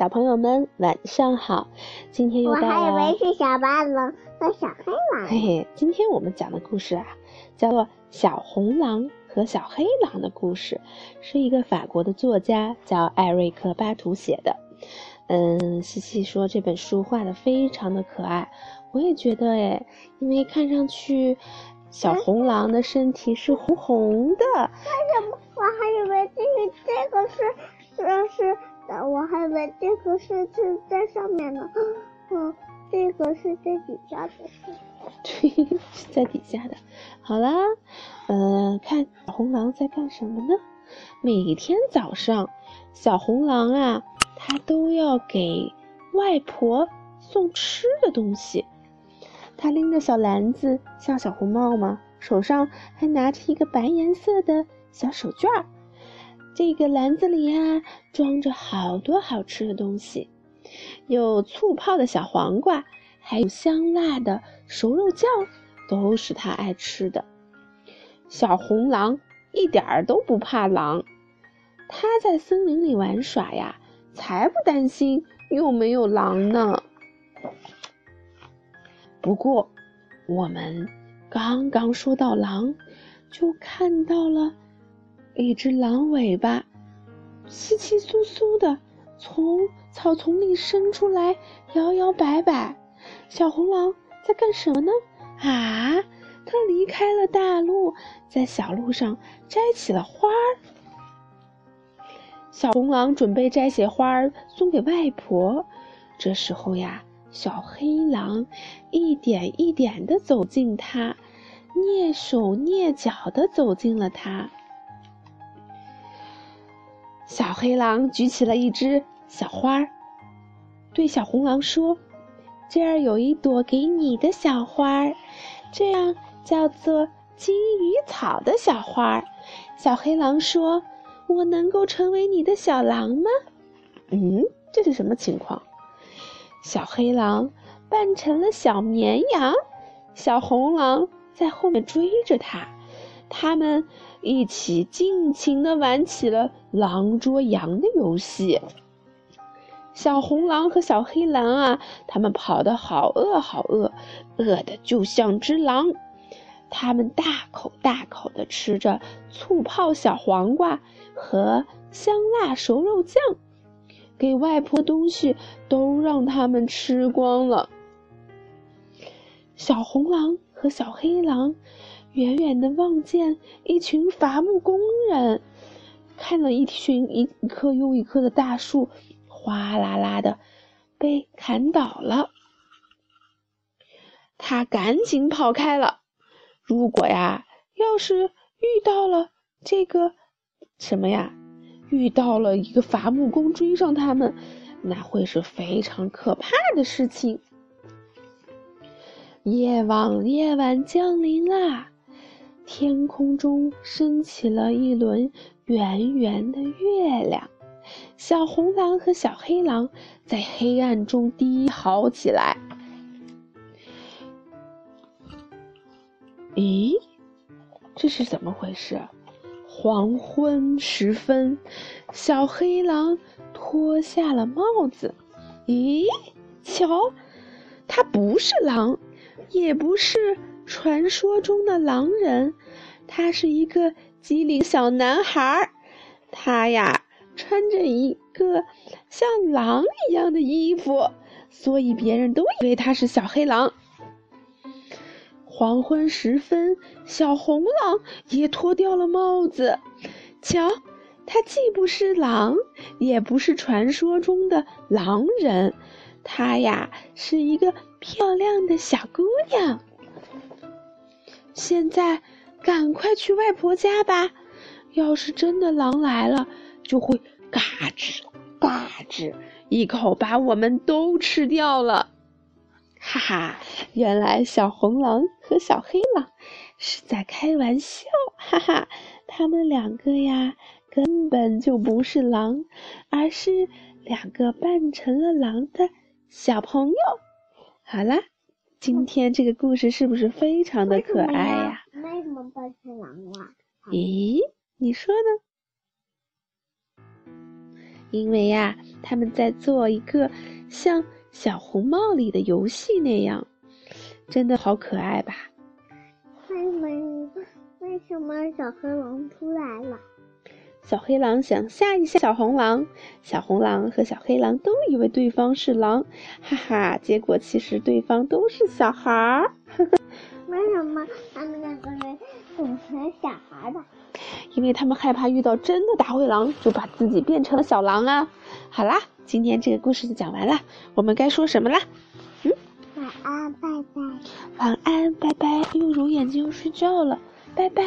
小朋友们晚上好，今天又到了。我还以为是小白狼和小黑狼。嘿嘿，今天我们讲的故事啊，叫做《小红狼和小黑狼》的故事，是一个法国的作家叫艾瑞克·巴图写的。嗯，西西说这本书画的非常的可爱，我也觉得哎，因为看上去小红狼的身体是红红的。为什么？我还以为这是这个是这是。我还以为这个是是在上面呢，嗯，这个是在底下的，对，是 在底下的。好啦，嗯，看小红狼在干什么呢？每天早上，小红狼啊，它都要给外婆送吃的东西。它拎着小篮子，像小红帽吗？手上还拿着一个白颜色的小手绢儿。这个篮子里呀，装着好多好吃的东西，有醋泡的小黄瓜，还有香辣的熟肉酱，都是他爱吃的。小红狼一点儿都不怕狼，他在森林里玩耍呀，才不担心有没有狼呢。不过，我们刚刚说到狼，就看到了。一只狼尾巴，稀稀疏疏的从草丛里伸出来，摇摇摆摆。小红狼在干什么呢？啊，它离开了大路，在小路上摘起了花儿。小红狼准备摘些花儿送给外婆。这时候呀，小黑狼一点一点的走近它，蹑手蹑脚的走进了它。小黑狼举起了一只小花儿，对小红狼说：“这儿有一朵给你的小花儿，这样叫做金鱼草的小花儿。”小黑狼说：“我能够成为你的小狼吗？”嗯，这是什么情况？小黑狼扮成了小绵羊，小红狼在后面追着它，他们。一起尽情地玩起了狼捉羊的游戏。小红狼和小黑狼啊，他们跑得好饿好饿，饿得就像只狼。他们大口大口地吃着醋泡小黄瓜和香辣熟肉酱，给外婆东西都让他们吃光了。小红狼和小黑狼。远远的望见一群伐木工人，看了一群一棵又一棵的大树，哗啦啦的被砍倒了。他赶紧跑开了。如果呀，要是遇到了这个什么呀，遇到了一个伐木工追上他们，那会是非常可怕的事情。夜晚，夜晚降临啦。天空中升起了一轮圆圆的月亮，小红狼和小黑狼在黑暗中低嚎起来。咦，这是怎么回事？黄昏时分，小黑狼脱下了帽子。咦，瞧，它不是狼，也不是。传说中的狼人，他是一个机灵小男孩儿。他呀，穿着一个像狼一样的衣服，所以别人都以为他是小黑狼。黄昏时分，小红狼也脱掉了帽子。瞧，他既不是狼，也不是传说中的狼人，他呀，是一个漂亮的小姑娘。现在，赶快去外婆家吧！要是真的狼来了，就会嘎吱嘎吱一口把我们都吃掉了。哈哈，原来小红狼和小黑狼是在开玩笑，哈哈，他们两个呀根本就不是狼，而是两个扮成了狼的小朋友。好啦。今天这个故事是不是非常的可爱呀？为什么扮成狼了？咦，你说呢？因为呀，他们在做一个像小红帽里的游戏那样，真的好可爱吧？为什么？为什么小黑狼出来了？小黑狼想吓一吓小红狼，小红狼和小黑狼都以为对方是狼，哈哈！结果其实对方都是小孩儿。为什么他们两个人变成小孩的？因为他们害怕遇到真的大灰狼，就把自己变成了小狼啊！好啦，今天这个故事就讲完了，我们该说什么啦？嗯，晚安，拜拜。晚安，拜拜。又揉眼睛又睡觉了，拜拜。